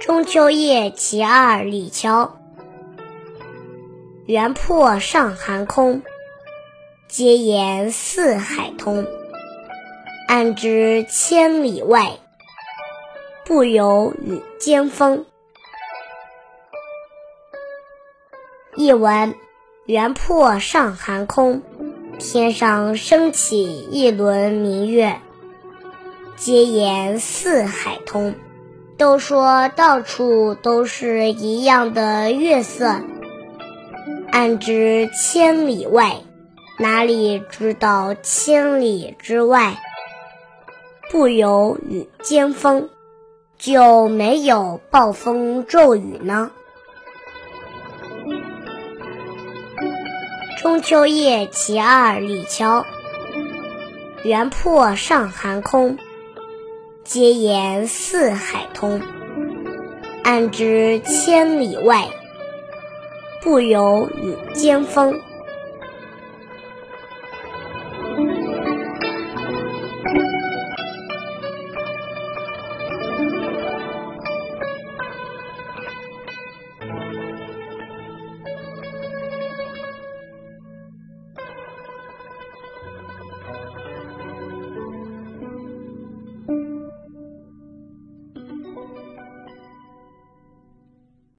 中秋夜其二李峤。原破上寒空，皆言四海通。安知千里外，不有雨兼风。译文：原破上寒空，天上升起一轮明月。皆言四海通，都说到处都是一样的月色。安知千里外，哪里知道千里之外？不有雨兼风，就没有暴风骤雨呢？中秋夜其二李峤。原破上寒空。皆言四海通，安知千里外，不由与尖峰。